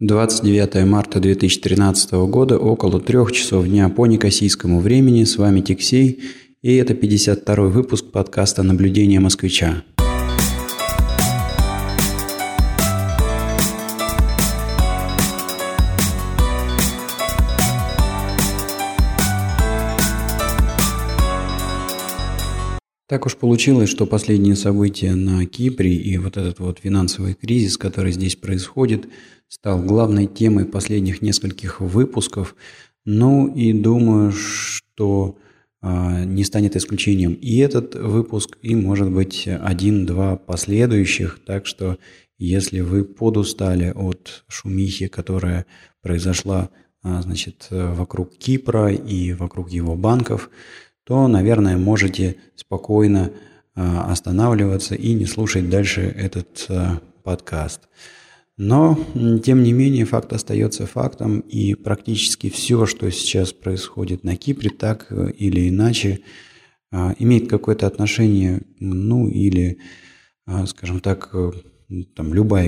29 марта 2013 года, около трех часов дня по некосийскому времени. С вами Тиксей, и это 52 выпуск подкаста «Наблюдение москвича». Так уж получилось, что последние события на Кипре и вот этот вот финансовый кризис, который здесь происходит, стал главной темой последних нескольких выпусков. Ну и думаю, что э, не станет исключением и этот выпуск, и, может быть, один-два последующих. Так что, если вы подустали от шумихи, которая произошла э, значит, вокруг Кипра и вокруг его банков, то, наверное, можете спокойно а, останавливаться и не слушать дальше этот а, подкаст. Но, тем не менее, факт остается фактом, и практически все, что сейчас происходит на Кипре, так э, или иначе, а, имеет какое-то отношение, ну или, скажем так, э, там любая